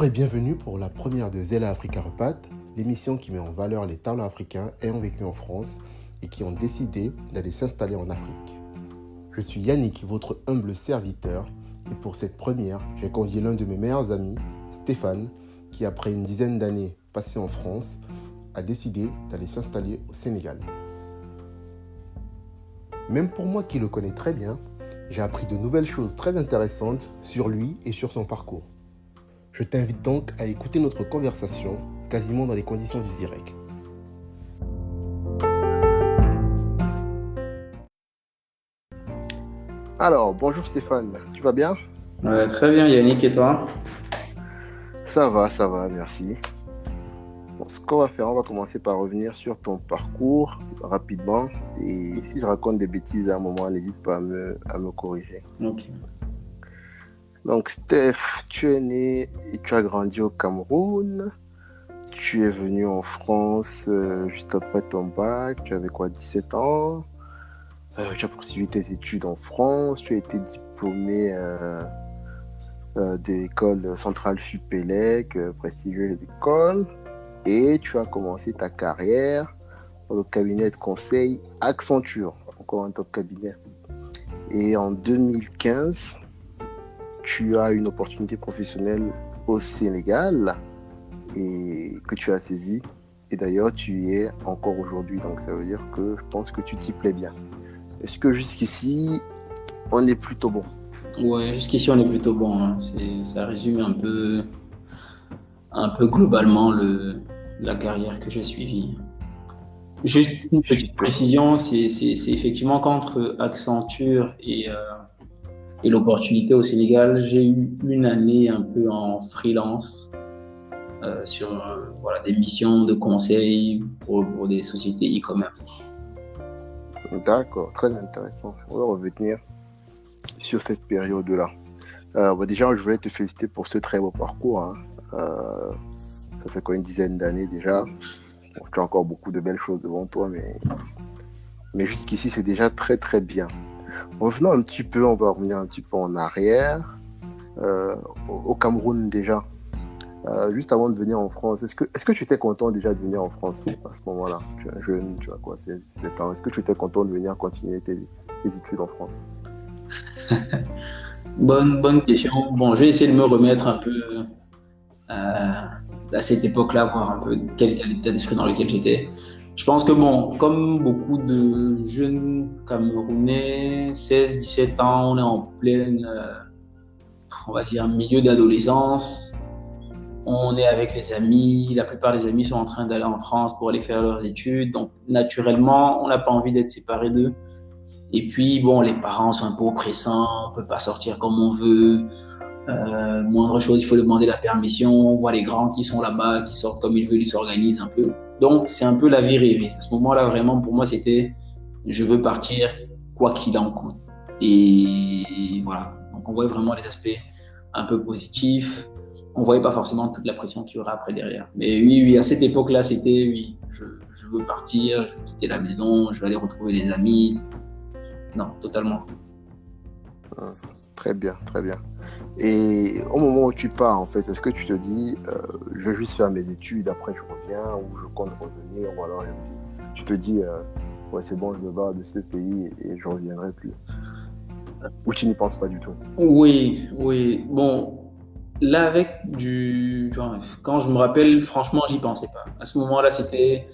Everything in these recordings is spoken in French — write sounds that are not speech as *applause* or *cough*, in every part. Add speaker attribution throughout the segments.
Speaker 1: Bonjour et bienvenue pour la première de Zella Africa Repat, l'émission qui met en valeur les talents africains ayant vécu en France et qui ont décidé d'aller s'installer en Afrique. Je suis Yannick, votre humble serviteur, et pour cette première, j'ai convié l'un de mes meilleurs amis, Stéphane, qui après une dizaine d'années passées en France, a décidé d'aller s'installer au Sénégal. Même pour moi qui le connais très bien, j'ai appris de nouvelles choses très intéressantes sur lui et sur son parcours. Je t'invite donc à écouter notre conversation quasiment dans les conditions du direct. Alors, bonjour Stéphane, tu vas bien?
Speaker 2: Très bien Yannick, et toi?
Speaker 1: Ça va, ça va, merci. ce qu'on va faire, on va commencer par revenir sur ton parcours rapidement. Et si je raconte des bêtises à un moment, n'hésite pas à me, à me corriger.
Speaker 2: Ok.
Speaker 1: Donc, Steph, tu es né et tu as grandi au Cameroun. Tu es venu en France euh, juste après ton bac. Tu avais quoi, 17 ans? Euh, Tu as poursuivi tes études en France. Tu as été diplômé euh, de l'école centrale Supélec, prestigieuse école. Et tu as commencé ta carrière dans le cabinet de conseil Accenture, encore un top cabinet. Et en 2015, tu as une opportunité professionnelle au Sénégal et que tu as saisi. Et d'ailleurs, tu y es encore aujourd'hui. Donc, ça veut dire que je pense que tu t'y plais bien. Est-ce que jusqu'ici, on est plutôt bon?
Speaker 2: Ouais, jusqu'ici, on est plutôt bon. Hein. Ça résume un peu, un peu globalement le, la carrière que j'ai suivie. Juste une petite précision, c'est effectivement qu'entre Accenture et, euh, et l'opportunité au Sénégal, j'ai eu une année un peu en freelance euh, sur euh, voilà, des missions de conseil pour, des sociétés e-commerce.
Speaker 1: D'accord, très intéressant. On va revenir sur cette période-là. Euh, bah, déjà, je voulais te féliciter pour ce très beau parcours. Hein. ça fait quoi une dizaine d'années déjà? tu as encore beaucoup de belles choses devant toi, mais, mais jusqu'ici, c'est déjà très très bien. Revenons un petit peu, on va revenir un petit peu en arrière. Euh, au Cameroun déjà, euh, juste avant de venir en France, est-ce que, est que tu étais content déjà de venir en France à ce moment-là? Tu es jeune, tu vois quoi, c'est Est-ce que tu étais content de venir continuer tes, études en France? *laughs*
Speaker 2: Bonne, bonne question. Bon, je vais essayer de me remettre un peu euh, à cette époque-là, voir un peu quel état d'esprit dans lequel j'étais. Je pense que, bon, comme beaucoup de jeunes Camerounais, 16, 17 ans, on est en pleine, euh, on va dire, milieu d'adolescence. On est avec les amis. La plupart des amis sont en train d'aller en France pour aller faire leurs études. Donc, naturellement, on n'a pas envie d'être séparés d'eux. Et puis, bon, les parents sont un peu oppressants. On peut pas sortir comme on veut. Euh, moindre chose, il faut demander la permission. On voit les grands qui sont là-bas, qui sortent comme ils veulent, ils s'organisent un peu. Donc, c'est un peu la vie rêvée. À ce moment-là, vraiment, pour moi, c'était je veux partir quoi qu'il en coûte. Et voilà. Donc, on voyait vraiment les aspects un peu positifs. On voyait pas forcément toute la pression qu'il y aurait après derrière. Mais oui, oui, à cette époque-là, c'était oui, je, je, veux partir, je veux quitter la maison, je veux aller retrouver les amis. Non, totalement.
Speaker 1: Très bien, très bien. Et au moment où tu pars, en fait, est-ce que tu te dis, euh, je vais juste faire mes études, après je reviens, ou je compte revenir, ou alors tu te dis, euh, ouais, c'est bon, je me barre de ce pays et je reviendrai plus. Ou tu n'y penses pas du tout?
Speaker 2: Oui, oui. Bon, là, avec du. Quand je me rappelle, franchement, j'y pensais pas. À ce moment-là, c'était.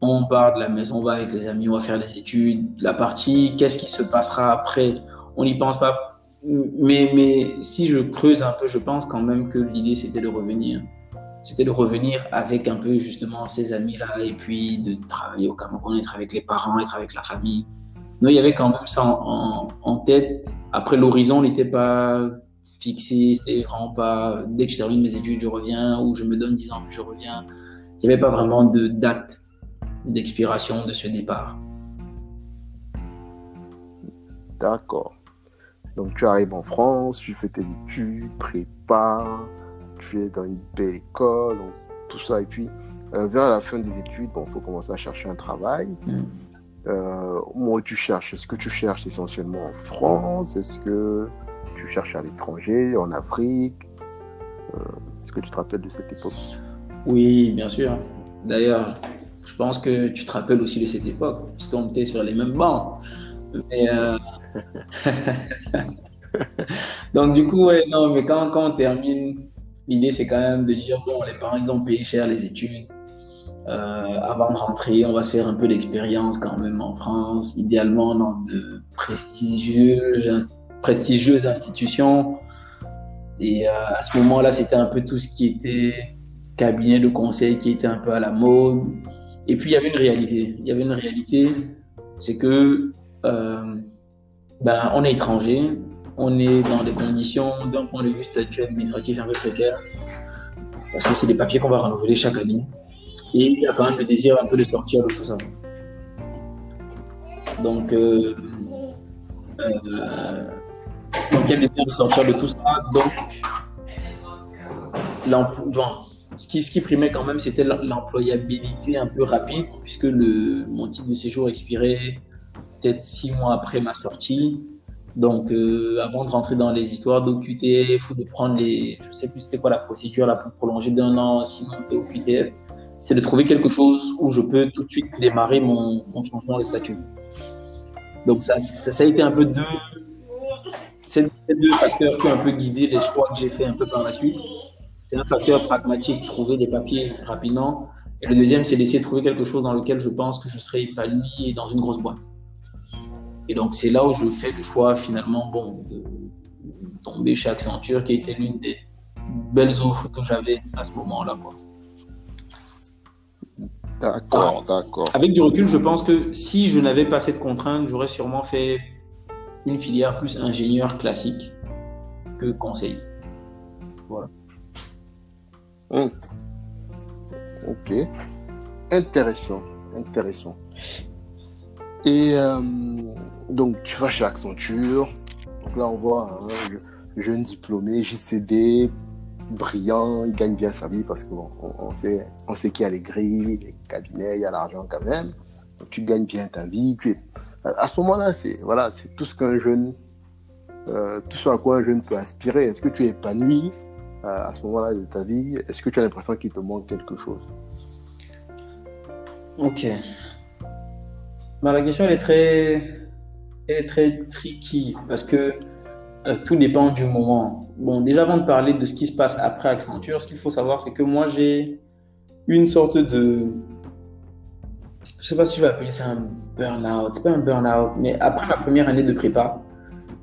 Speaker 2: On part de la maison, on va avec les amis, on va faire les études. La partie, qu'est-ce qui se passera après? On n'y pense pas mais, mais si je creuse un peu, je pense quand même que l'idée c'était de revenir. C'était de revenir avec un peu justement ces amis-là et puis de travailler au Cameroun, être avec les parents, être avec la famille. Non, il y avait quand même ça en, en, tête. Après, l'horizon n'était pas fixé, c'était vraiment pas dès que je termine mes études, je reviens ou je me donne 10 ans, je reviens. Il n'y avait pas vraiment de date d'expiration de ce départ.
Speaker 1: D'accord. Donc tu arrives en France, tu fais tes études, prépa, tu es dans une belle école, tout ça. Et puis, euh, vers la fin des études, il faut commencer à chercher un travail. Mm. Euh, où tu cherches, est-ce que tu cherches essentiellement en France Est-ce que tu cherches à l'étranger, en Afrique? Euh, Est-ce que tu te rappelles de cette époque?
Speaker 2: Oui, bien sûr. D'ailleurs, je pense que tu te rappelles aussi de cette époque, puisqu'on était sur les mêmes bancs. Euh, *laughs* donc, du coup, non, mais quand, quand on termine, l'idée, c'est quand même de dire bon, les parents, ils ont payé cher les études. Euh, avant de rentrer, on va se faire un peu d'expérience quand même en France, idéalement dans de prestigieuses, prestigieuses institutions. Et euh, à ce moment-là, c'était un peu tout ce qui était cabinet de conseil qui était un peu à la mode. Et puis, il y avait une réalité. Il y avait une réalité, c'est que euh, ben, on est étranger, on est dans des conditions d'un point de vue statut administratif un peu précaire, parce que c'est des papiers qu'on va renouveler chaque année. Et il y a quand même le désir un peu de sortir de tout ça. Donc, euh, euh, donc il y a le désir de sortir de tout ça. Donc, ce, qui, ce qui primait quand même, c'était l'employabilité un peu rapide, puisque le, mon titre de séjour expirait peut-être six mois après ma sortie. Donc, euh, avant de rentrer dans les histoires d'OQTF ou de prendre les. Je sais plus c'était quoi la procédure la plus prolongée d'un an, sinon c'est OQTF c'est de trouver quelque chose où je peux tout de suite démarrer mon, changement de statut. Donc ça, ça, a été un peu deux, ces deux facteurs qui ont un peu guidé les choix que j'ai fait un peu par la suite. C'est un facteur pragmatique, trouver des papiers rapidement. Et le deuxième, c'est d'essayer de trouver quelque chose dans lequel je pense que je serai épanoui dans une grosse boîte. Et donc c'est là où je fais le choix finalement bon, de tomber chez Accenture, qui été l'une des belles offres que j'avais à ce moment-là.
Speaker 1: D'accord, d'accord.
Speaker 2: Avec du recul, je pense que si je n'avais pas cette contrainte, j'aurais sûrement fait une filière plus ingénieur classique que conseil. Voilà.
Speaker 1: Ok. Intéressant, intéressant. Et euh, donc, tu vas chez Accenture. Donc là, on voit un jeune diplômé, JCD, brillant, il gagne bien sa vie parce qu'on on sait, on sait qu'il y a les grilles, les cabinets, il y a l'argent quand même. Donc, tu gagnes bien ta vie. À ce moment-là, c'est voilà, tout ce qu'un jeune, euh, tout ce à quoi un jeune peut aspirer. Est-ce que tu es épanoui euh, à ce moment-là de ta vie? Est-ce que tu as l'impression qu'il te manque quelque chose?
Speaker 2: Ok. Bah, la question elle est très, elle est très tricky parce que euh, tout dépend du moment. Bon, déjà avant de parler de ce qui se passe après Accenture, ce qu'il faut savoir, c'est que moi j'ai une sorte de, je sais pas si je vais appeler ça un burn-out. C'est pas un burn-out, mais après ma première année de prépa,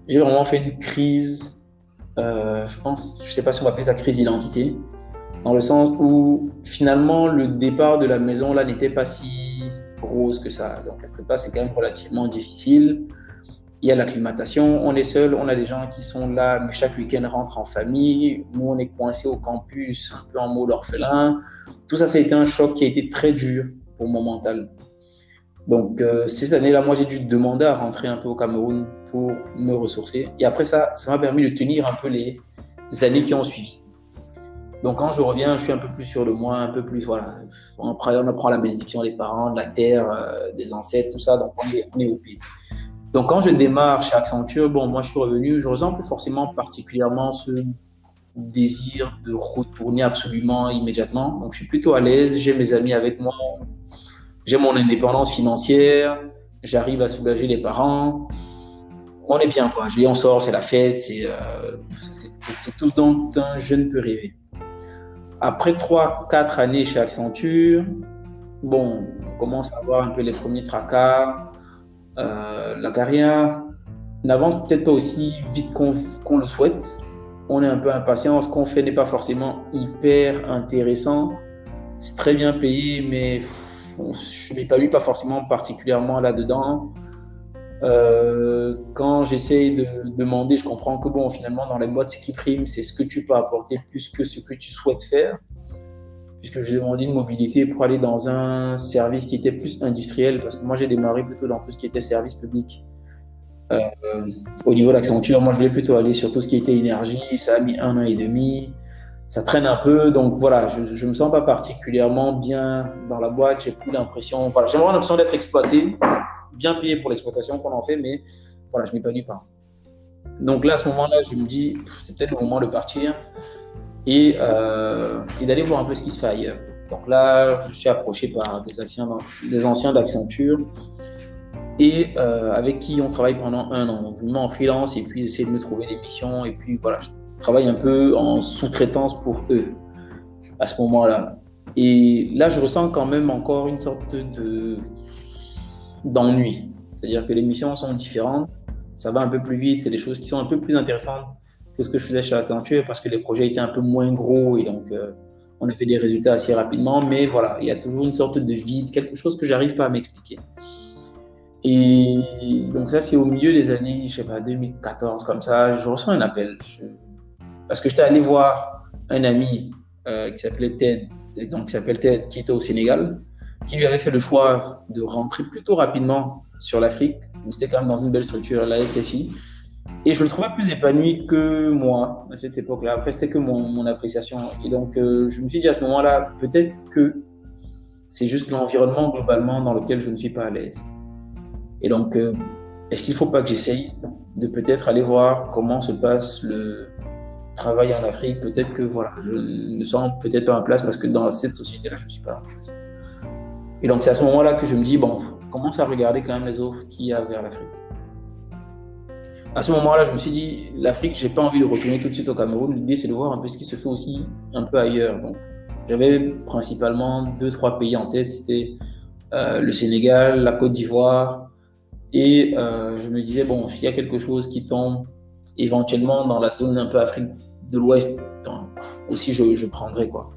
Speaker 2: j'ai vraiment fait une crise. Euh, je pense, je sais pas si on va appeler ça crise d'identité, dans le sens où finalement le départ de la maison là n'était pas si rose que ça. Donc la prépa c'est quand même relativement difficile il y a l'acclimatation, on est seul, on a des gens qui sont là, mais chaque week-end rentrent en famille. Nous, on est coincé au campus, un peu en mode orphelin. Tout ça, ça a été un choc qui a été très dur pour mon mental. Donc, euh, cette année-là, moi, j'ai dû demander à rentrer un peu au Cameroun pour me ressourcer. Et après ça, ça m'a permis de tenir un peu les années qui ont suivi. Donc, quand je reviens, je suis un peu plus sûr de moi, un peu plus, voilà. On apprend, on apprend la bénédiction des parents, de la terre, euh, des ancêtres, tout ça. Donc, on est, on est au pays. Donc, quand je démarre chez Accenture, bon, moi, je suis revenu, je ressens plus forcément particulièrement ce désir de retourner absolument immédiatement. Donc, je suis plutôt à l'aise, j'ai mes amis avec moi, j'ai mon indépendance financière, j'arrive à soulager les parents. On est bien, quoi. Je dis, on sort, c'est la fête, c'est euh, tout ce dont un jeune peut rêver. Après 3-4 années chez Accenture, bon, on commence à voir un peu les premiers tracas euh, la carrière n'avance peut-être pas aussi vite qu'on le souhaite. On est un peu impatient. Ce qu'on fait n'est pas forcément hyper intéressant. C'est très bien payé, mais je ne m'épanouis pas forcément particulièrement là-dedans. Euh, quand j'essaye de demander, je comprends que bon, finalement, dans les boîtes, ce qui prime, c'est ce que tu peux apporter plus que ce que tu souhaites faire. Puisque j'ai demandé une mobilité pour aller dans un service qui était plus industriel, parce que moi j'ai démarré plutôt dans tout ce qui était service public. Euh, au niveau de l'Accenture, moi je voulais plutôt aller sur tout ce qui était énergie, ça a mis un an et demi, ça traîne un peu, donc voilà, je, je me sens pas particulièrement bien dans la boîte, j'ai plus l'impression, voilà, j'ai vraiment l'impression d'être exploité, bien payé pour l'exploitation qu'on en fait, mais voilà, je m'épanouis pas. Donc là, à ce moment-là, je me dis, c'est peut-être le moment de partir. et, et d'aller voir un peu ce qui se fait ailleurs. Donc là, je suis approché par des anciens, des d'Accenture et euh, avec qui on travaille pendant un an. Donc, en freelance et puis essayer de me trouver des missions. Et puis voilà, je travaille un peu en sous-traitance pour eux à ce moment-là. Et là, je ressens quand même encore une sorte de d'ennui. C'est-à-dire que les missions sont différentes, ça va un peu plus vite, c'est des choses qui sont un peu plus intéressantes que ce que je faisais chez Accenture parce que les projets étaient un peu moins gros et donc euh, on a fait des résultats assez rapidement, mais voilà, il y a toujours une sorte de vide, quelque chose que j'arrive pas à m'expliquer. Et donc ça, c'est au milieu des années, je sais pas, 2014, comme ça, je ressens un appel. Parce que j'étais allé voir un ami euh, qui s'appelait Ted, donc qui s'appelle Ted, qui était au Sénégal, qui lui avait fait le choix de rentrer plutôt rapidement sur l'Afrique. C'était quand même dans une belle structure, la SFI. Et je le trouvais plus épanoui que moi à cette époque-là. Après, c'était que mon, appréciation. Et donc, euh, je me suis dit à ce moment-là, peut-être que c'est juste l'environnement globalement dans lequel je ne suis pas à l'aise. Et donc, euh, est-ce qu'il ne faut pas que j'essaye de peut-être aller voir comment se passe le travail en Afrique? Peut-être que voilà, je ne me sens peut-être pas en place parce que dans cette société-là, je ne suis pas en place. Et donc, c'est à ce moment-là que je me dis, bon, commence à regarder quand même les offres qu'il y a vers l'Afrique à ce moment-là, je me suis dit, l'Afrique, j'ai pas envie de retourner tout de suite au Cameroun. L'idée, c'est de voir un peu ce qui se fait aussi un peu ailleurs. Donc, j'avais principalement deux, trois pays en tête. C'était euh, le Sénégal, la Côte d'Ivoire. Et euh, je me disais, bon, s'il y a quelque chose qui tombe éventuellement dans la zone un peu Afrique de l'Ouest, aussi, je, je prendrais, quoi.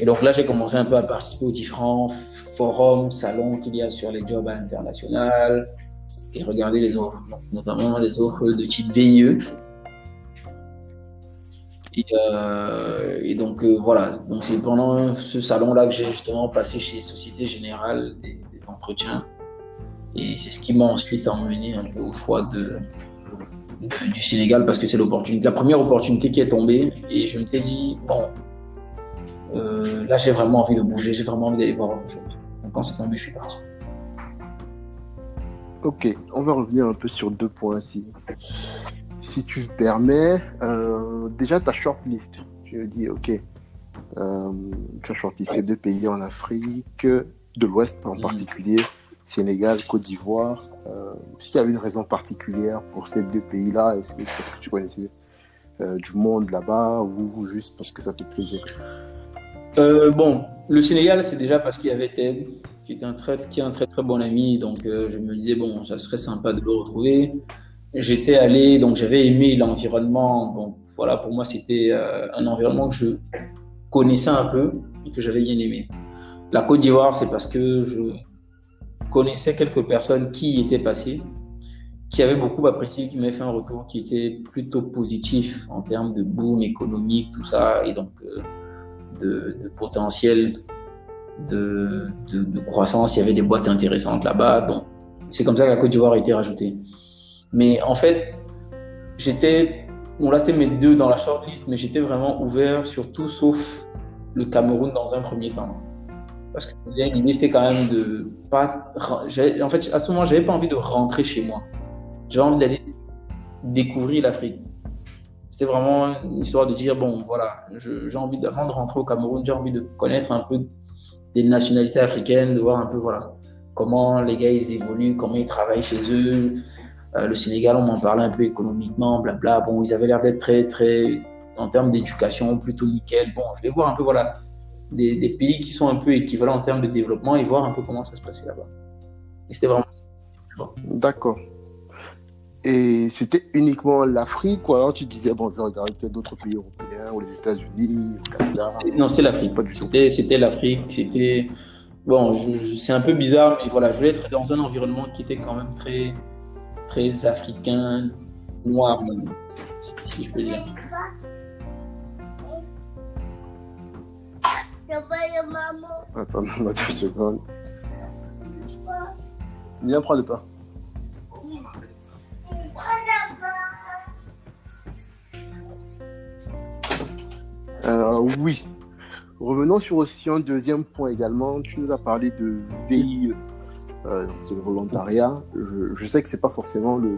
Speaker 2: Et donc là, j'ai commencé un peu à participer aux différents forums, salons qu'il y a sur les jobs à l'international et regarder les offres, notamment les offres de type VIE. Et, euh, et donc euh, voilà, donc c'est pendant ce salon-là que j'ai justement passé chez Société Générale des, entretiens. Et c'est ce qui m'a ensuite emmené un peu au choix du Sénégal parce que c'est la première opportunité qui est tombée. Et je m'étais dit, bon, euh, là j'ai vraiment envie de bouger, j'ai vraiment envie d'aller voir autre chose. Donc quand c'est tombé, je suis parti.
Speaker 1: Ok, on va revenir un peu sur deux points ici. Si tu le permets, euh, déjà ta shortlist. Je dis, ok, euh, tu as shortlisté deux pays en Afrique, de l'Ouest en particulier, Sénégal, Côte d'Ivoire. Euh, S'il y avait une raison particulière pour ces deux pays-là, est-ce que c'est parce que tu connaissais du monde là-bas ou juste parce que ça te plaisait?
Speaker 2: Euh, Bon, le Sénégal, c'est déjà parce qu'il y avait Ted qui est un très, qui est un très très bon ami. Donc euh, je me disais bon, ça serait sympa de le retrouver. J'étais allé, donc j'avais aimé l'environnement. Donc voilà, pour moi c'était euh, un environnement que je connaissais un peu et que j'avais bien aimé. La Côte d'Ivoire, c'est parce que je connaissais quelques personnes qui y étaient passées, qui avaient beaucoup apprécié, qui m'avaient fait un retour qui était plutôt positif en termes de boom économique, tout ça, et donc de, potentiel de, croissance, il y avait des boîtes intéressantes là-bas. Donc, c'est comme ça que la Côte d'Ivoire a été rajoutée. Mais en fait, j'étais, bon là c'était mes deux dans la shortlist, mais j'étais vraiment ouvert sur tout sauf le Cameroun dans un premier temps. Parce que l'idée c'était quand même de en fait à ce moment j'avais pas envie de rentrer chez moi. J'avais envie d'aller découvrir l'Afrique. C'était vraiment une histoire de dire bon voilà, j'ai envie d'avant de rentrer au Cameroun, j'ai envie de connaître un peu des nationalités africaines, de voir un peu voilà, comment les gars ils évoluent, comment ils travaillent chez eux. Euh, le Sénégal, on m'en parlait un peu économiquement, blabla. Bon, ils avaient l'air d'être très, très, en termes d'éducation, plutôt nickel. Bon, je vais voir un peu, voilà, des, des, pays qui sont un peu équivalents en termes de développement et voir un peu comment ça se passait là-bas. Et c'était vraiment
Speaker 1: D'accord. Et c'était uniquement l'Afrique ou alors tu disais, bon, je vais regarder peut-être d'autres pays européens ou les États-Unis, le Canada
Speaker 2: Non, c'était l'Afrique. C'était l'Afrique. C'était. Bon, c'est un peu bizarre, mais voilà, je voulais être dans un environnement qui était quand même très, très africain, noir, si, si je peux dire.
Speaker 1: Attends, *laughs* deux secondes. Viens prendre le pain. Alors oui. Revenons sur aussi un deuxième point également. Tu nous as parlé de VIE, euh, c'est le volontariat. Je, sais que c'est pas forcément le,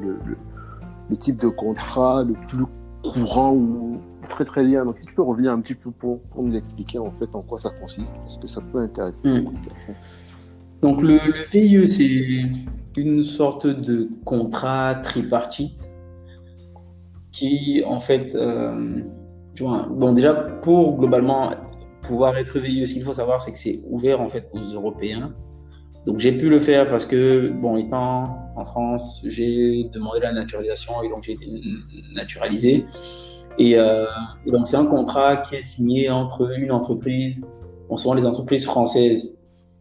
Speaker 1: le, type de contrat le plus courant ou Très très bien. Donc si tu peux revenir un petit peu pour, pour nous expliquer en fait en quoi ça consiste, parce que ça peut intéresser. Mm.
Speaker 2: Donc le, le VIE, c'est une sorte de contrat tripartite qui en fait, euh, bon déjà pour globalement pouvoir être VIE, ce qu'il faut savoir c'est que c'est ouvert en fait aux Européens. Donc j'ai pu le faire parce que bon étant en France, j'ai demandé la naturalisation et donc j'ai été naturalisé. Euh, et, donc, c'est un contrat qui est signé entre une entreprise, bon, souvent les entreprises françaises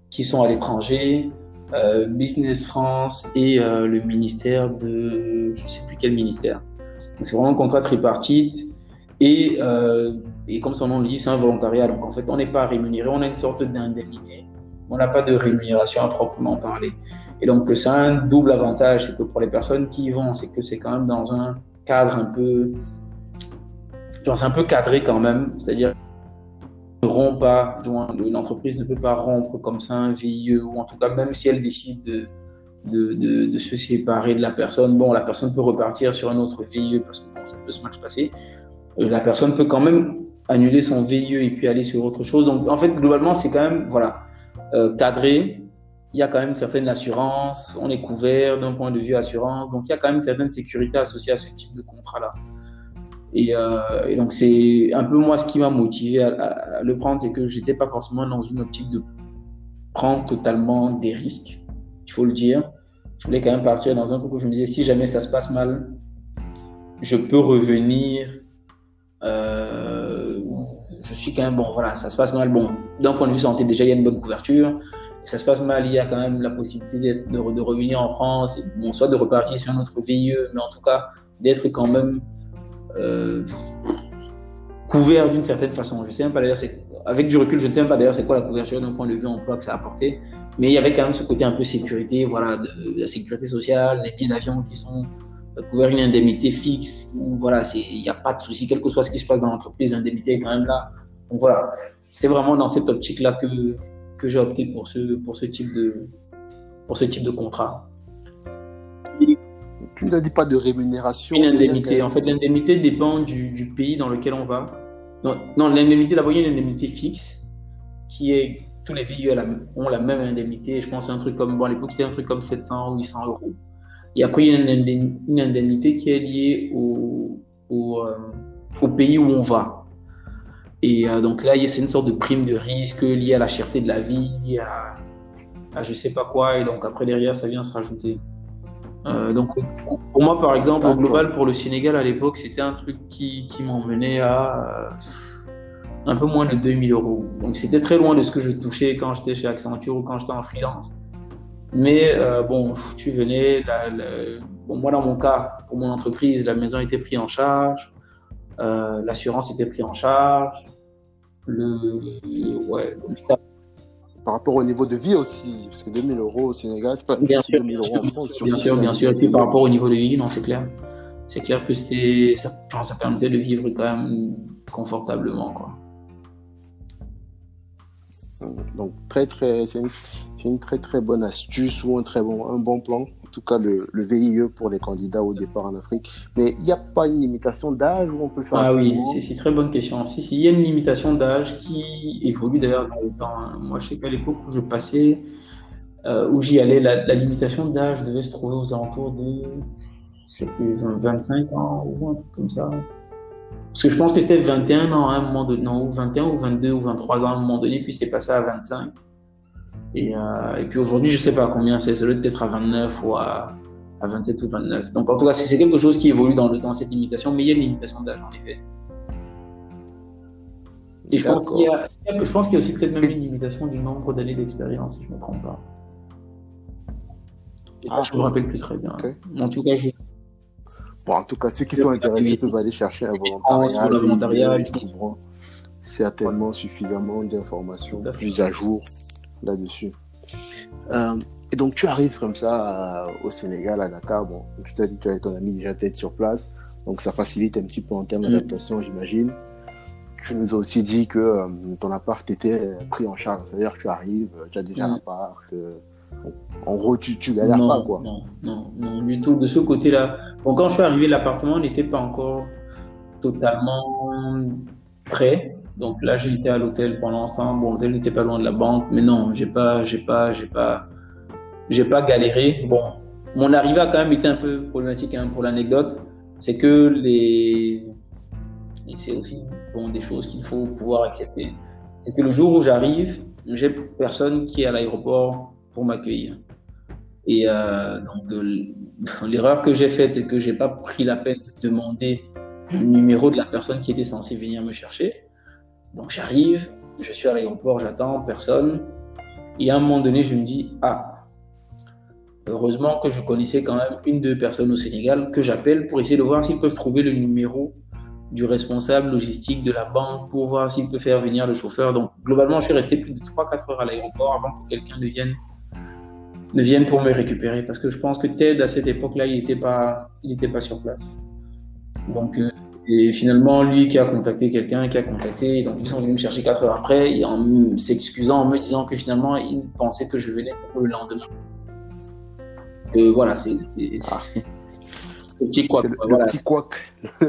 Speaker 2: qui sont à l'étranger, euh, Business France et euh, le ministère de, je ne sais plus quel ministère. C'est vraiment un contrat tripartite. Et, et comme son nom le dit, c'est un volontariat. Donc, en fait, on n'est pas rémunéré, on a une sorte d'indemnité. On n'a pas de rémunération à proprement parler. Et donc, c'est un double avantage. C'est que pour les personnes qui y vont, c'est que c'est quand même dans un cadre un peu c'est un peu cadré quand même, c'est-à-dire ne rompt pas, l'entreprise ne peut pas rompre comme ça un VIE, ou en tout cas, même si elle décide de, de, de, se séparer de la personne, bon, la personne peut repartir sur un autre VIE parce que ça peut se mal passer. La personne peut quand même annuler son VIE et puis aller sur autre chose. Donc, en fait, globalement, c'est quand même, voilà, euh, cadré. Il y a quand même une certaine assurance, on est couvert d'un point de vue assurance, donc il y a quand même une certaine sécurité associée à ce type de contrat-là. Euh, et, donc, c'est un peu moi ce qui m'a motivé à, le prendre, c'est que j'étais pas forcément dans une optique de prendre totalement des risques, il faut le dire. Je voulais quand même partir dans un truc où je me disais, si jamais ça se passe mal, je peux revenir. Quand même, bon, voilà, ça se passe mal. Bon, d'un point de vue santé, déjà, il y a une bonne couverture. Ça se passe mal, il y a quand même la possibilité de, de, revenir en France, bon, soit de repartir sur un autre VIE, mais en tout cas, d'être quand même euh, couvert d'une certaine façon. Je sais même pas d'ailleurs, avec du recul, je ne sais même pas d'ailleurs c'est quoi la couverture d'un point de vue emploi que ça a apporté. Mais il y avait quand même ce côté un peu sécurité, voilà, de, la sécurité sociale, les billets d'avion qui sont euh, couverts, une indemnité fixe. Voilà, il n'y a pas de souci, quel que soit ce qui se passe dans l'entreprise, l'indemnité est quand même là. Donc voilà, c'était vraiment dans cette optique-là que, que j'ai opté pour ce, pour ce type de, pour ce type de contrat.
Speaker 1: Tu ne dis pas de rémunération.
Speaker 2: Une indemnité. En fait, l'indemnité dépend du, du, pays dans lequel on va. Non, non l'indemnité, d'abord, il y a une indemnité fixe qui est. Tous les pays ont la même indemnité. Je pense c'est un truc comme. Bon, à l'époque, c'était un truc comme 700 ou 800 euros. Et après, il y a une indemnité qui est liée au, au, euh, au pays où on va. Et euh, donc là, c'est une sorte de prime de risque liée à la cherté de la vie, à, à je sais pas quoi. Et donc après, derrière, ça vient se rajouter. Euh, donc, pour moi, par exemple, au global, pour le Sénégal à l'époque, c'était un truc qui, m'emmenait à euh, un peu moins de 2000 euros. Donc, c'était très loin de ce que je touchais quand j'étais chez Accenture ou quand j'étais en freelance. Mais bon, tu venais, moi dans mon cas, pour mon entreprise, la maison était prise en charge, l'assurance était prise en charge, le,
Speaker 1: ouais, par rapport au niveau de vie aussi, parce que 2000 euros au Sénégal, c'est pas bien sûr, 2000 euros en France.
Speaker 2: Bien sûr, bien sûr. Et puis par rapport au niveau de vie, non, c'est clair. C'est clair que c'était, ça, ça permettait de vivre quand même confortablement, quoi.
Speaker 1: Donc très très, c'est une, une, très très bonne astuce ou un très bon, un bon plan tout cas le, VIE pour les candidats au départ en Afrique. Mais il n'y a pas une limitation d'âge où on peut faire
Speaker 2: Ah oui, c'est une très bonne question. Si, si, il y a une limitation d'âge qui évolue d'ailleurs dans le temps. Hein. Moi, je sais qu'à l'époque où je passais, euh, où j'y allais, la, limitation d'âge devait se trouver aux alentours de, je sais plus, 25 ans ou un truc comme ça. Parce que je pense que c'était 21 ans à un moment donné, non, 21 ou 22 ou 23 ans à un moment donné, puis c'est passé à 25. Euh, et, puis aujourd'hui, je ne sais pas combien c'est, ça doit être à 29 ou à, 27 ou 29. Donc en tout cas, c'est quelque chose qui évolue dans le temps, cette limitation, mais il y a une limitation d'âge en effet. Et je pense, qu'il y a, je pense qu'il y a aussi peut-être même une limitation du nombre d'années d'expérience, si je ne me trompe pas. Ah, je ne me rappelle plus très bien. En tout cas, je...
Speaker 1: Bon, en tout cas, ceux qui sont intéressés peuvent aller chercher un volontariat. volontariat ils trouveront certainement suffisamment d'informations plus à jour là-dessus. Euh, et donc, tu arrives comme ça euh, au Sénégal, à Dakar. Bon, tu t'as dit que tu avais ton ami déjà tête sur place. Donc, ça facilite un petit peu en termes mm. d'adaptation, j'imagine. Tu nous as aussi dit que euh, ton appart était pris en charge. C'est-à-dire que tu arrives, tu as déjà mm. l'appart. en gros, tu, tu galères pas, quoi.
Speaker 2: Non, non, non, du tout. De ce côté-là. Bon, quand je suis arrivé, l'appartement n'était pas encore totalement prêt. Donc là, j'ai été à l'hôtel pendant ce temps. Bon, l'hôtel n'était pas loin de la banque, mais non, j'ai pas, j'ai pas, j'ai pas, j'ai pas galéré. Bon, mon arrivée a quand même été un peu problématique hein, pour l'anecdote. C'est que les, et c'est aussi bon, des choses qu'il faut pouvoir accepter. C'est que le jour où j'arrive, j'ai personne qui est à l'aéroport pour m'accueillir. Et euh, donc, *laughs* l'erreur que j'ai faite, c'est que j'ai pas pris la peine de demander le numéro de la personne qui était censée venir me chercher. Donc, j'arrive, je suis à l'aéroport, j'attends personne. Et à un moment donné, je me dis, ah, heureusement que je connaissais quand même une, deux personnes au Sénégal que j'appelle pour essayer de voir s'ils peuvent trouver le numéro du responsable logistique de la banque pour voir s'il peut faire venir le chauffeur. Donc, globalement, je suis resté plus de 3-4 heures à l'aéroport avant que quelqu'un ne vienne ne viennent pour me récupérer parce que je pense que Ted à cette époque-là il n'était pas pas sur place donc euh, et finalement lui qui a contacté quelqu'un qui a contacté donc ils sont venus me chercher quatre heures après et en s'excusant en me disant que finalement ils pensaient que je venais pour le lendemain voilà c'est ah.
Speaker 1: petit couac voilà. petit couac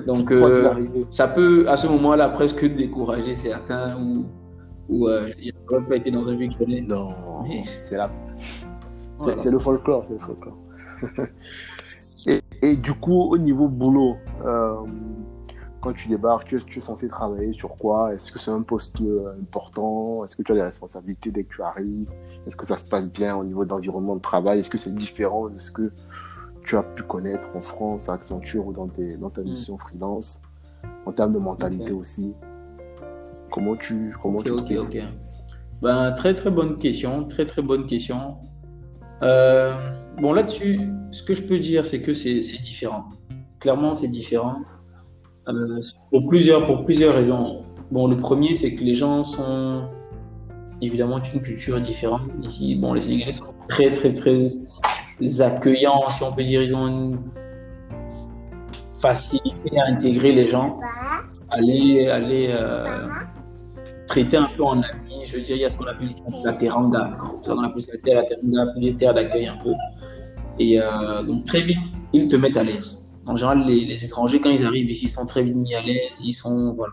Speaker 2: donc euh, ça peut à ce moment-là presque décourager certains ou ou euh, pas été dans un véhicule
Speaker 1: non c'est là c'est le folklore. Le folklore. *laughs* et, du coup, au niveau boulot, euh, quand tu débarques, tu es, censé travailler sur quoi? Est-ce que c'est un poste euh, important? Est-ce que tu as des responsabilités dès que tu arrives? Est-ce que ça se passe bien au niveau d'environnement de travail? Est-ce que c'est différent de ce que tu as pu connaître en France, à Accenture ou dans, dans ta hmm. mission freelance? En termes de mentalité aussi Comment tu... Comment
Speaker 2: tu ok, ok. Ben, très très bonne question, très très bonne question. Euh, bon, là-dessus, ce que je peux dire, c'est que c'est différent. Clairement, c'est différent. Euh, pour, plusieurs, pour plusieurs raisons. Bon, le premier, c'est que les gens sont évidemment une culture différente. Ici, bon, les Sénégalais sont très, très, très accueillants, si on peut dire. Ils ont une facilité à intégrer les gens, aller, aller euh, traiter un peu en ami. Je veux dire, il y a ce qu'on appelle la teranga. On appelle ça la teranga, les terres d'accueil un peu. Et euh, donc, très vite, ils te mettent à l'aise. En général, les, étrangers, quand ils arrivent ici, ils sont très vite mis à l'aise. Ils, voilà,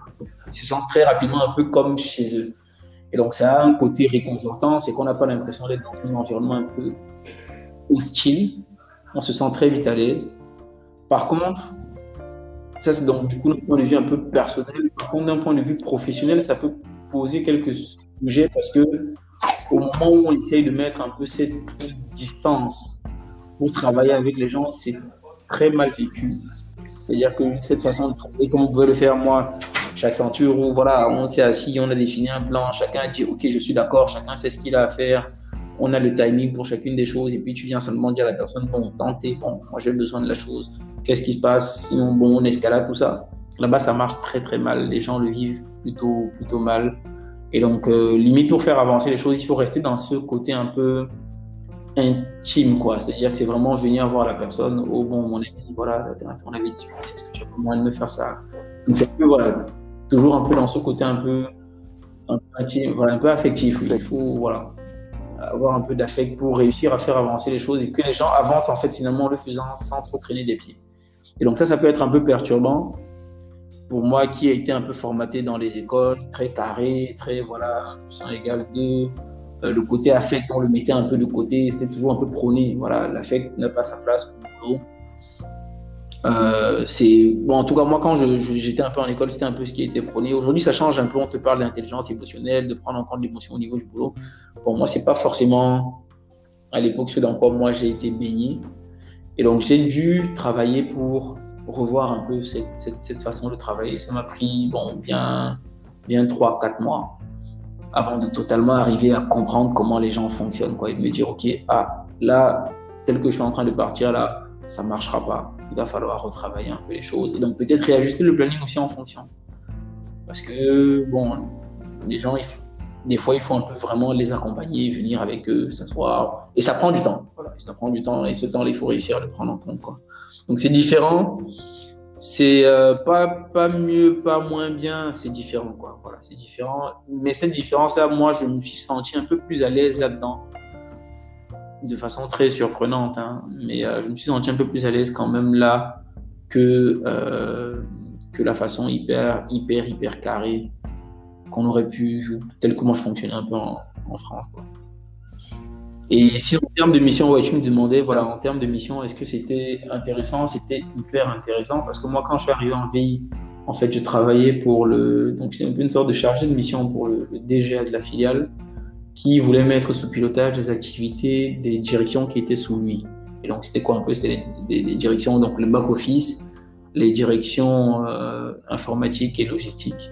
Speaker 2: se sentent très rapidement un peu comme chez eux. Et donc, ça a un côté réconfortant, c'est qu'on n'a pas l'impression d'être dans un environnement un peu hostile. On se sent très vite à l'aise. Par contre, ça c'est donc du coup d'un point de vue un peu personnel. Par contre, d'un point de vue professionnel, ça peut poser quelques sujets parce que au moment où on essaye de mettre un peu cette distance pour travailler avec les gens, c'est très mal vécu. C'est-à-dire que cette façon de travailler, comme on pouvait le faire moi, chaque aventure où voilà, on s'est assis, on a défini un plan, chacun a dit ok, je suis d'accord, chacun sait ce qu'il a à faire, on a le timing pour chacune des choses, et puis tu viens seulement dire à la personne bon, tentez, bon, moi j'ai besoin de la chose, qu'est-ce qui se passe, sinon bon, on escalade tout ça. Là-bas, ça marche très très mal. Les gens le vivent plutôt plutôt mal. Et donc, euh, limite pour faire avancer les choses, il faut rester dans ce côté un peu intime, quoi. C'est-à-dire que c'est vraiment venir voir la personne. Oh bon, mon ami, voilà, on avait discuté. Est-ce que tu as moyen de me faire ça? Donc c'est voilà, toujours un peu dans ce côté un peu, un peu intime, voilà, un peu affectif. Il faut, voilà, avoir un peu d'affect pour réussir à faire avancer les choses et que les gens avancent en fait finalement en le faisant sans trop traîner des pieds. Et donc ça, ça peut être un peu perturbant pour moi qui a été un peu formaté dans les écoles, très carré, très voilà, sans égal de euh, le côté affect, on le mettait un peu de côté, c'était toujours un peu prôné. Voilà, l'affect n'a pas sa place euh, c'est bon en tout cas moi quand j'étais un peu en école c'était un peu ce qui était prôné aujourd'hui ça change un peu on te parle d'intelligence émotionnelle de prendre en compte l'émotion au niveau du boulot pour moi c'est pas forcément à l'époque ce dans quoi moi j'ai été baigné et donc j'ai dû travailler pour revoir un peu cette, cette, façon de travailler. Ça m'a pris bon, bien, bien 3-4 mois avant de totalement arriver à comprendre comment les gens fonctionnent quoi, et de me dire, OK, ah, là, tel que je suis en train de partir, là, ça ne marchera pas. Il va falloir retravailler un peu les choses. Et donc, peut-être réajuster le planning aussi en fonction. Parce que, bon, les gens, des fois, il faut un peu vraiment les accompagner, venir avec eux, s'asseoir. Et ça prend du temps. Voilà, ça prend du temps. Et ce temps, il faut réussir à le prendre en compte. Quoi. Donc c'est différent. C'est euh, pas, pas mieux, pas moins bien, c'est différent quoi. Voilà, c'est différent. Mais cette différence-là, moi, je me suis senti un peu plus à l'aise là-dedans, de façon très surprenante. Hein. Mais euh, je me suis senti un peu plus à l'aise quand même là que euh, que la façon hyper, hyper, hyper carrée qu'on aurait pu, tel que moi je fonctionnais un peu en, France. Et si en termes de mission, ouais, tu me demandais, voilà, en termes de mission, est-ce que c'était intéressant? C'était hyper intéressant parce que moi, quand je suis arrivé en VI, en fait, je travaillais pour le. Donc, c'est un peu une sorte de chargé de mission pour le, DGA de la filiale qui voulait mettre sous pilotage des activités des directions qui étaient sous lui. Et donc, c'était quoi un peu? C'était des, directions, donc le back-office, les directions euh, informatiques et logistiques,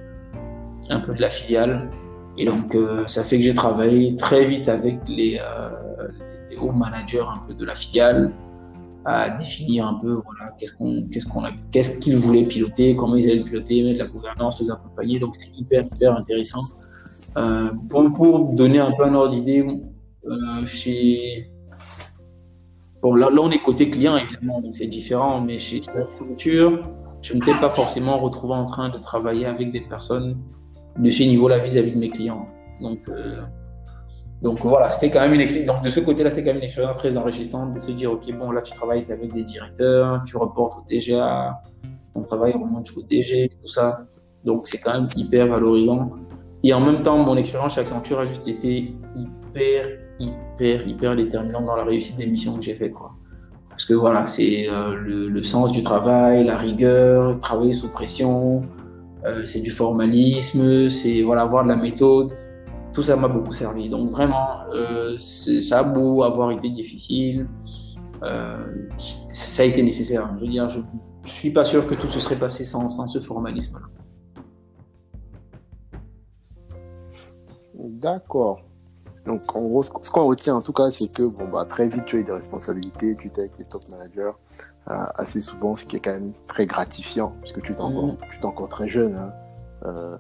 Speaker 2: un peu de la filiale. Et donc, euh, ça fait que j'ai travaillé très vite avec les, euh, les, hauts managers un peu de la filiale à définir un peu voilà qu'est-ce qu'on qu'est-ce qu'on qu'est-ce qu'ils voulaient piloter comment ils allaient piloter mettre la gouvernance les accompagner. Donc c'est hyper intéressant. Euh, pour, pour donner un peu un ordre d'idée chez bon là, là on est côté client évidemment donc c'est différent mais chez structure je ne m'étais pas forcément retrouvé en train de travailler avec des personnes de ce niveau-là vis-à-vis de mes clients donc euh, donc voilà, c'était quand même une expérience. Donc de ce côté-là, c'est quand même une expérience très enrichissante de se dire, ok, bon, là tu travailles avec des directeurs, tu reportes au DGA, ton travail remonte jusqu'au DG, tout ça. Donc c'est quand même hyper valorisant. Et en même temps, mon expérience chez Accenture a juste été hyper, hyper, hyper déterminante dans la réussite des missions que j'ai faites, quoi. Parce que voilà, c'est euh, le, sens du travail, la rigueur, travailler sous pression, euh, c'est du formalisme, c'est voilà, avoir de la méthode tout ça m'a beaucoup servi. Donc vraiment, euh, ça a beau avoir été difficile, euh, ça a été nécessaire. Je veux dire, je, ne suis pas sûr que tout se serait passé sans, ce formalisme-là.
Speaker 1: D'accord. Donc en gros, ce qu'on retient en tout cas, c'est que bon bah très vite tu as eu des responsabilités, tu étais avec les top managers assez souvent, ce qui est quand même très gratifiant puisque tu es encore, mm. tu es encore très jeune. Hein. Euh,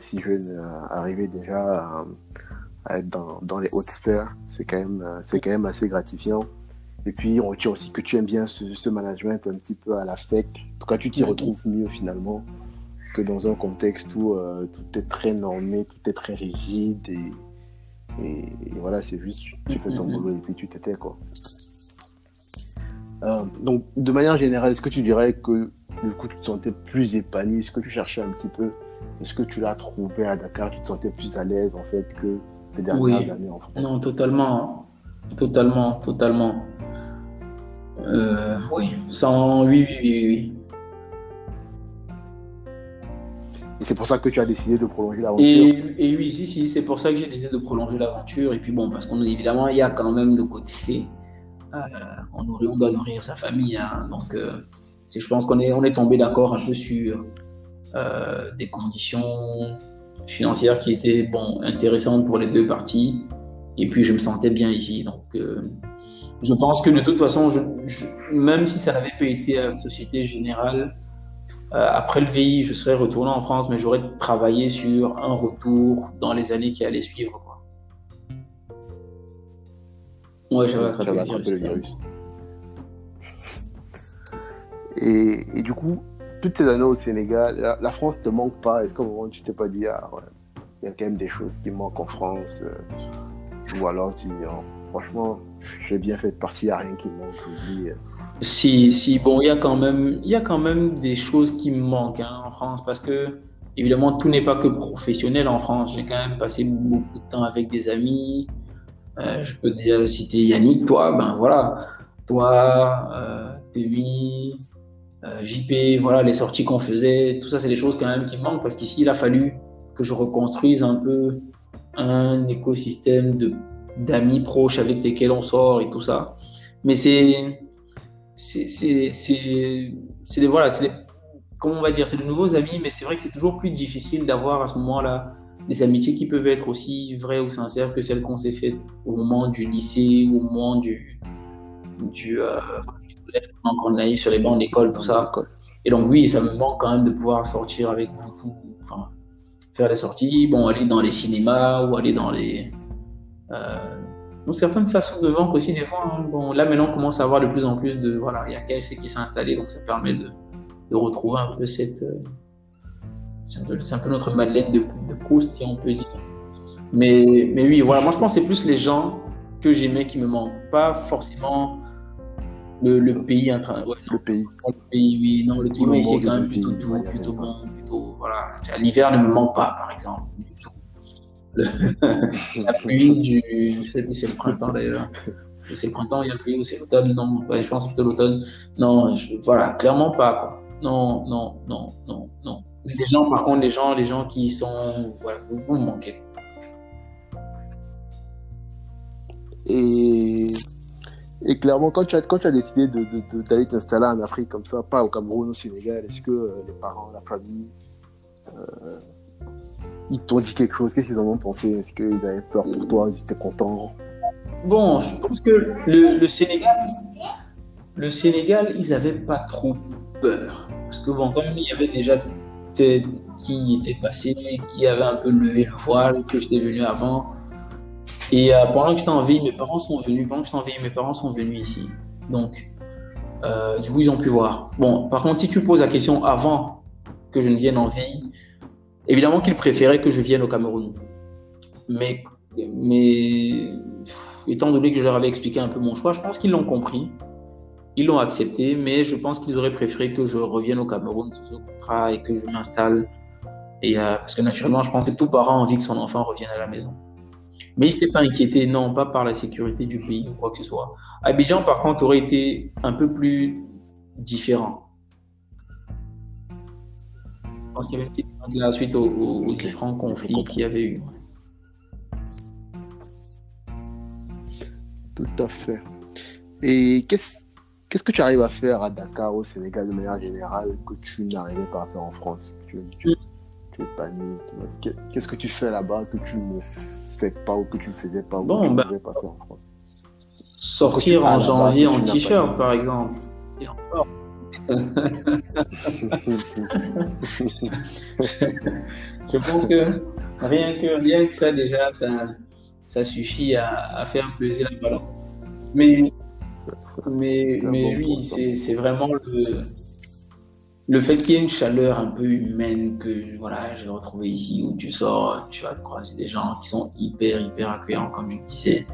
Speaker 1: si je veux arriver déjà à, être dans, les hautes sphères, c'est quand même, c'est quand même assez gratifiant. Et puis, on retient aussi que tu aimes bien ce, management un petit peu à l'affect. En tout cas, tu t'y retrouves mieux finalement que dans un contexte où euh, tout est très normé, tout est très rigide. Et, et, voilà, c'est juste, tu fais ton boulot et puis tu t'étais quoi. Euh, donc, de manière générale, est-ce que tu dirais que du coup, tu te sentais plus épanoui? Est-ce que tu cherchais un petit peu? Est-ce que tu l'as trouvé à Dakar? Tu te sentais plus à l'aise en fait que tes dernières années en France?
Speaker 2: Non, totalement. Totalement, totalement. Euh, oui, sans... oui, oui, oui, oui.
Speaker 1: Et c'est pour ça que tu as décidé de prolonger l'aventure?
Speaker 2: Et, oui, si, si, c'est pour ça que j'ai décidé de prolonger l'aventure. Et puis bon, parce qu'on évidemment, il y a quand même le côté, euh, on, on, doit nourrir sa famille. Hein. donc, euh, je pense qu'on est, tombé d'accord un peu sur euh, des conditions financières qui étaient bon, intéressantes pour les deux parties. Et puis je me sentais bien ici. Donc je pense que de toute façon, même si ça n'avait pas été à la Société Générale, après le VI, je serais retourné en France, mais j'aurais travaillé sur un retour dans les années qui allaient suivre. Ouais, j'avais attrapé, le virus.
Speaker 1: Et, et, du coup, toutes ces années au Sénégal, la, France te manque pas Est-ce qu'au moment tu t'es pas dit, ah ouais, il y a quand même des choses qui manquent en France euh, Ou alors tu dis, oh, franchement, j'ai bien fait de partir, il n'y a rien qui manque. Euh.
Speaker 2: Si, si, bon, il y, a quand même, y a quand même des choses qui me manquent hein, en France parce que, évidemment, tout n'est pas que professionnel en France. J'ai quand même passé beaucoup de temps avec des amis. Euh, je peux déjà citer Yannick, toi, ben voilà, toi, euh, euh, JP, voilà, les sorties qu'on faisait, tout ça, c'est des choses quand même qui manquent parce qu'ici, il a fallu que je reconstruise un peu un écosystème d'amis proches avec lesquels on sort et tout ça. Mais c'est c'est c'est voilà, c'est comment on va dire, c'est de nouveaux amis, mais c'est vrai que c'est toujours plus difficile d'avoir à ce moment-là des amitiés qui peuvent être aussi vraies ou sincères que celles qu'on s'est faites au moment du lycée, au moment du du euh, encore naïf sur les bancs d'école, tout ça. Et donc, oui, ça me manque quand même de pouvoir sortir avec vous faire des sorties, bon, aller dans les cinémas ou aller dans les. Euh, donc, certaines façons de manque aussi, des fois. Hein. Bon, là, maintenant, on commence à avoir de plus en plus de. Voilà, il y a KFC qui s'est installé, donc ça permet de, de retrouver un peu cette. Euh, c'est un, peu notre Madeleine de, de Proust, si on peut dire. Mais, mais oui, voilà, moi je pense que c'est plus les gens que j'aimais qui me manquent. Pas forcément le, le pays en train.
Speaker 1: le pays.
Speaker 2: Le pays, oui. Non, le climat ici est quand même plutôt doux, plutôt bon, plutôt. Voilà. L'hiver ne me manque pas, par exemple, du tout. Le... *laughs* la pluie du. Je sais plus, c'est le printemps d'ailleurs. C'est le printemps, il y a le pluie ou c'est l'automne Non, ouais, je pense que c'est l'automne. Non, je... voilà, clairement pas. Quoi. Non, non, non, non, non. Les gens, par contre, les gens, les gens qui sont. Voilà, vous, vous manquez.
Speaker 1: Et, et clairement, quand tu as, quand tu as décidé d'aller de, de, t'installer en Afrique comme ça, pas au Cameroun, au Sénégal, est-ce que euh, les parents, la famille, euh, ils t'ont dit quelque chose? Qu'est-ce qu'ils en ont pensé? Est-ce qu'ils avaient peur pour toi? Ils étaient contents?
Speaker 2: Bon, je pense que le, le, Sénégal, le Sénégal, ils n'avaient pas trop peur. Parce que bon, comme il y avait déjà qui était passé, qui avait un peu levé le voile, que j'étais venu avant, et euh, pendant que j'étais en vie, mes parents sont venus. Pendant que j'étais en vie, mes parents sont venus ici. Donc, euh, du coup, ils ont pu voir. Bon, par contre, si tu poses la question avant que je ne vienne en vie, évidemment qu'ils préféraient que je vienne au Cameroun. Mais, mais étant donné que je leur avais expliqué un peu mon choix, je pense qu'ils l'ont compris. Ils l'ont accepté, mais je pense qu'ils auraient préféré que je revienne au Cameroun sous ce contrat et que je m'installe. Et euh, parce que naturellement, je pense que tout parent a envie que son enfant revienne à la maison. Mais il ne s'était pas inquiété, non, pas par la sécurité du pays ou quoi que ce soit. Abidjan, par contre, aurait été un peu plus différent. Je pense qu'il y avait une petite la suite aux, différents conflits qu'il y avait eu.
Speaker 1: Tout à fait. Et qu'est-ce Qu'est-ce que tu arrives à faire à Dakar, au Sénégal, de manière générale, que tu n'arrivais pas à faire en France? Tu, tu, tu es panique. Qu'est-ce que tu fais là-bas que tu ne fais pas ou que tu ne faisais pas ou que tu ne bah, pas faire en France?
Speaker 2: Sortir en janvier en t-shirt, par exemple. Et encore. *laughs* je pense que rien que, rien que ça, déjà, ça, ça suffit à, à faire peser la balance. Mais mais, mais oui, c'est vraiment le, le fait qu'il y ait une chaleur un peu humaine que voilà, j'ai retrouvé ici où tu sors, tu vas te croiser des gens qui sont hyper, hyper accueillants, comme je disais.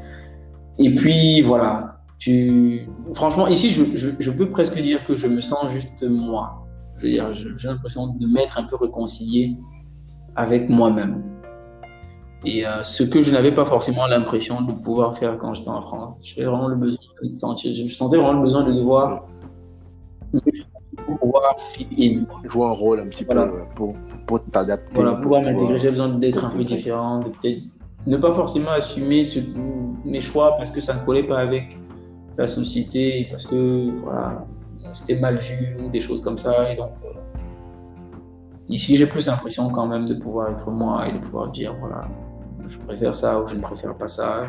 Speaker 2: Et puis voilà, tu... franchement, ici, je, je, je peux presque dire que je me sens juste moi. Je veux dire, j'ai l'impression de m'être un peu réconcilié avec moi-même. Et euh, ce que je n'avais pas forcément l'impression de pouvoir faire quand j'étais en France. J'avais vraiment le besoin de sentir, je sentais vraiment le besoin de devoir
Speaker 1: pouvoir Jouer un rôle un petit peu pour, pour t'adapter.
Speaker 2: Voilà, pouvoir m'intégrer. J'ai besoin d'être un peu différent, de peut-être ne pas forcément assumer ce, mes choix parce que ça ne collait pas avec la société, parce que voilà, c'était mal vu ou des choses comme ça. Et donc, euh, ici, j'ai plus l'impression quand même de pouvoir être moi et de pouvoir dire voilà, je préfère ça ou je ne préfère pas ça.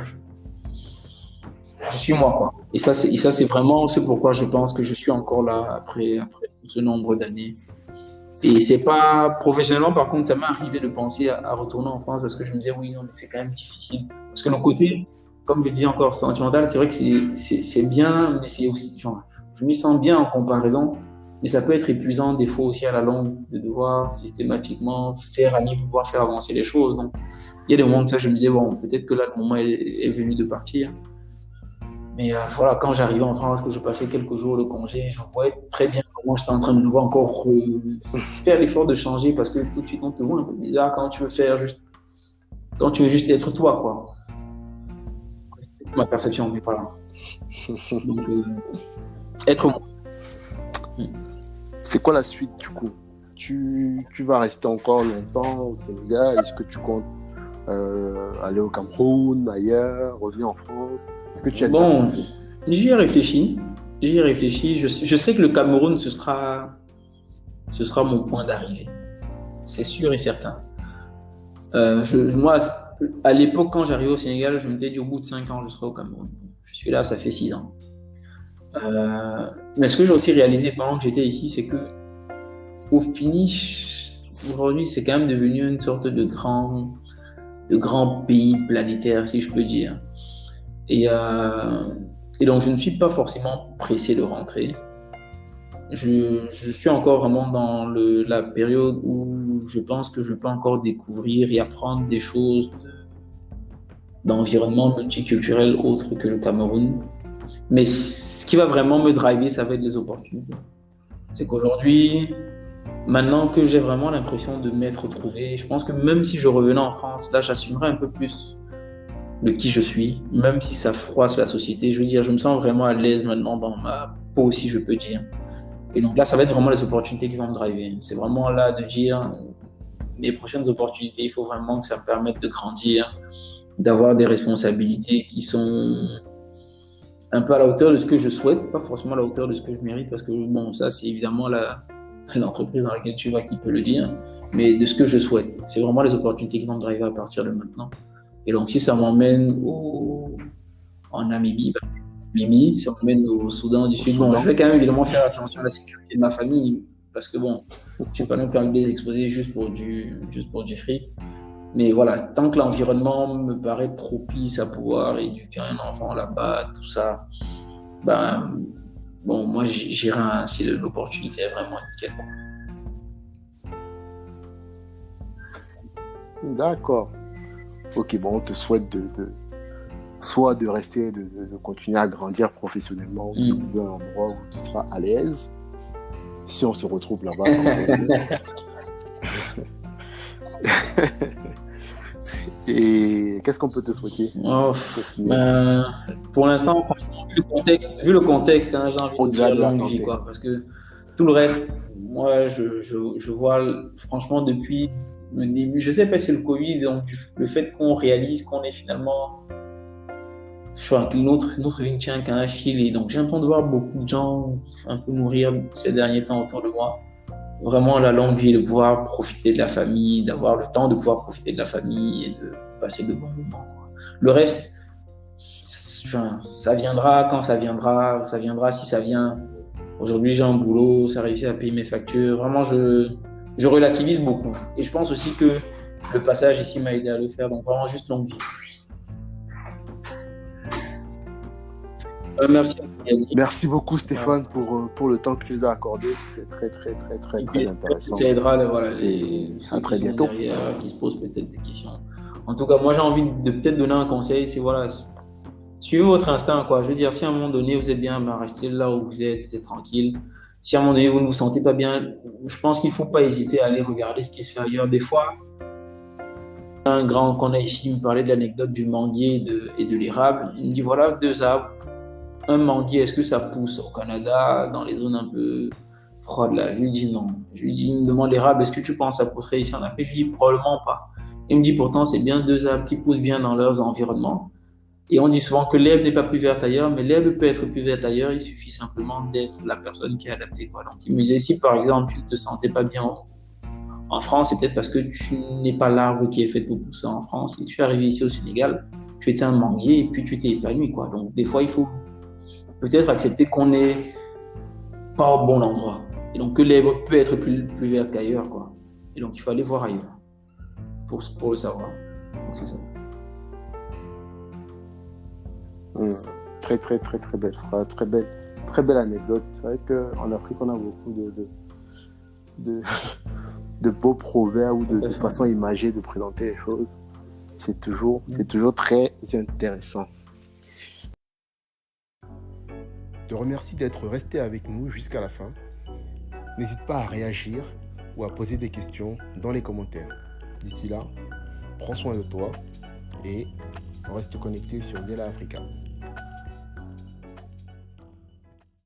Speaker 2: Je, suis moi, quoi. Et ça, c'est, ça, c'est vraiment c'est pourquoi je pense que je suis encore là après, après tout ce nombre d'années. Et c'est pas professionnellement, par contre, ça m'est arrivé de penser à, retourner en France parce que je me disais, oui, non, mais c'est quand même difficile. Parce que le côté, comme je dis encore, sentimental, c'est vrai que c'est, c'est, bien, mais c'est aussi, genre, je m'y sens bien en comparaison, mais ça peut être épuisant des fois aussi à la longue de devoir systématiquement faire aller pouvoir faire avancer les choses. Donc, il y a des moments où ça, je me disais, bon, peut-être que là, le moment est, venu de partir. Mais euh, voilà, quand j'arrivais en France, que je passais quelques jours de congé, je voyais très bien comment j'étais en train de devoir encore faire l'effort de changer parce que tout de suite, on te voit un peu bizarre quand tu veux faire juste, quand tu veux juste être toi, quoi. C'est ma perception, mais voilà. *laughs* Donc, euh, être moi.
Speaker 1: C'est quoi la suite du coup? Tu, tu vas rester encore longtemps au Sénégal? Est-ce que tu comptes euh, aller au Cameroun, ailleurs, revenir en France Est-ce que tu as
Speaker 2: Bon, j'y ai réfléchi. J'y ai réfléchi. Je, je, sais que le Cameroun, ce sera, ce sera mon point d'arrivée. C'est sûr et certain. Euh, je, moi, à l'époque, quand j'arrivais au Sénégal, je me disais, au bout de 5 ans, je serai au Cameroun. Je suis là, ça fait 6 ans. Euh, mais ce que j'ai aussi réalisé pendant que j'étais ici, c'est que au finish, aujourd'hui, c'est quand même devenu une sorte de grand de grands pays planétaires, si je peux dire. Et, euh, et donc, je ne suis pas forcément pressé de rentrer. Je, je suis encore vraiment dans le, la période où je pense que je peux encore découvrir et apprendre des choses d'environnement multiculturel autre que le Cameroun. Mais ce qui va vraiment me driver, ça va être les opportunités. C'est qu'aujourd'hui, maintenant que j'ai vraiment l'impression de m'être trouvé, je pense que même si je revenais en France, là, j'assumerais un peu plus de qui je suis, même si ça froisse la société. Je veux dire, je me sens vraiment à l'aise maintenant dans ma peau, si je peux dire. Et donc là, ça va être vraiment les opportunités qui vont me driver. C'est vraiment là de dire, mes prochaines opportunités, il faut vraiment que ça me permette de grandir, d'avoir des responsabilités qui sont un peu à la hauteur de ce que je souhaite, pas forcément à la hauteur de ce que je mérite, parce que bon, ça c'est évidemment l'entreprise dans laquelle tu vas qui peut le dire, mais de ce que je souhaite. C'est vraiment les opportunités qui vont me driver à partir de maintenant. Et donc si ça m'emmène au... en Namibie, bah, Mimi, ça m'emmène au Soudan du Sud. je vais quand même évidemment faire attention à la sécurité de ma famille, parce que bon, je n'ai pas non plus envie de les exposer juste pour du, juste pour du fric. Mais voilà, tant que l'environnement me paraît propice à pouvoir éduquer un enfant là-bas, tout ça, ben, bon, moi j'irai si l'opportunité est vraiment nickel.
Speaker 1: D'accord. Ok, bon, on te souhaite de, soit de rester, de, continuer à grandir professionnellement, ou de mm. trouver un endroit où tu seras à l'aise. Si on se retrouve là-bas, *laughs* Et qu'est-ce qu'on peut te souhaiter?
Speaker 2: Oh, ben, Pour l'instant, vu le contexte, vu le contexte hein, j'ai envie de dire longue vie, quoi, parce que tout le reste, moi, je, je, je, vois, franchement, depuis le début, je sais pas si c'est le Covid, donc le fait qu'on réalise qu'on est finalement sur notre, notre vie tient qu'à un fil, et donc j'ai de voir beaucoup de gens un peu mourir ces derniers temps autour de moi vraiment la longue vie, de pouvoir profiter de la famille, d'avoir le temps de pouvoir profiter de la famille et de passer de bons moments. Le reste, ça viendra quand ça viendra, ça viendra si ça vient. Aujourd'hui, j'ai un boulot, ça réussit à payer mes factures. Vraiment, je, je relativise beaucoup. Et je pense aussi que le passage ici m'a aidé à le faire. Donc, vraiment, juste longue vie.
Speaker 1: Euh, merci. Merci beaucoup Stéphane pour, euh, pour le temps que tu nous as accordé. C'était très très très très très intéressant.
Speaker 2: Ça aidera voilà, les,
Speaker 1: à très bientôt.
Speaker 2: qui se posent peut-être des questions. En tout cas, moi j'ai envie de peut-être donner un conseil, c'est voilà, suivez votre instinct quoi. Je veux dire, si à un moment donné vous êtes bien, ben, restez là où vous êtes, vous êtes tranquille. Si à un moment donné vous ne vous sentez pas bien, je pense qu'il ne faut pas hésiter à aller regarder ce qui se fait ailleurs. Des fois, un grand qu'on a ici me parlait de l'anecdote du manguier et de, l'érable. Il me dit voilà deux arbres un manguier, est-ce que ça pousse au Canada, dans les zones un peu froides là? Je lui dis non. Je lui dis, il me demande l'érable, est-ce que tu penses que ça pousserait ici en Afrique? Je lui dis probablement pas. Il me dit pourtant, c'est bien deux arbres qui poussent bien dans leurs environnements. Et on dit souvent que l'herbe n'est pas plus verte ailleurs, mais l'herbe peut être plus verte ailleurs, il suffit simplement d'être la personne qui est adaptée. Quoi. Donc il me disait, si par exemple tu ne te sentais pas bien en France, c'est peut-être parce que tu n'es pas l'arbre qui est fait pour pousser en France. Et tu es arrivé ici au Sénégal, tu étais un manguier et puis tu t'es épanoui. Quoi. Donc des fois, il faut peut-être accepter qu'on n'est pas au bon endroit. Et donc que l'herbe peut être plus, verte qu'ailleurs. Quoi. Et donc il faut aller voir ailleurs pour, pour le savoir. Donc c'est ça.
Speaker 1: Mmh. Très très très très belle phrase, très belle, très belle anecdote. C'est vrai qu'en Afrique on a beaucoup de, de, de, *laughs* beaux proverbes ou de, de façon imagée de présenter les choses. C'est toujours, c'est toujours très intéressant te remercie d'être resté avec nous jusqu'à la fin. N'hésite pas à réagir ou à poser des questions dans les commentaires. D'ici là, prends soin de toi et reste connecté sur Zela Africa.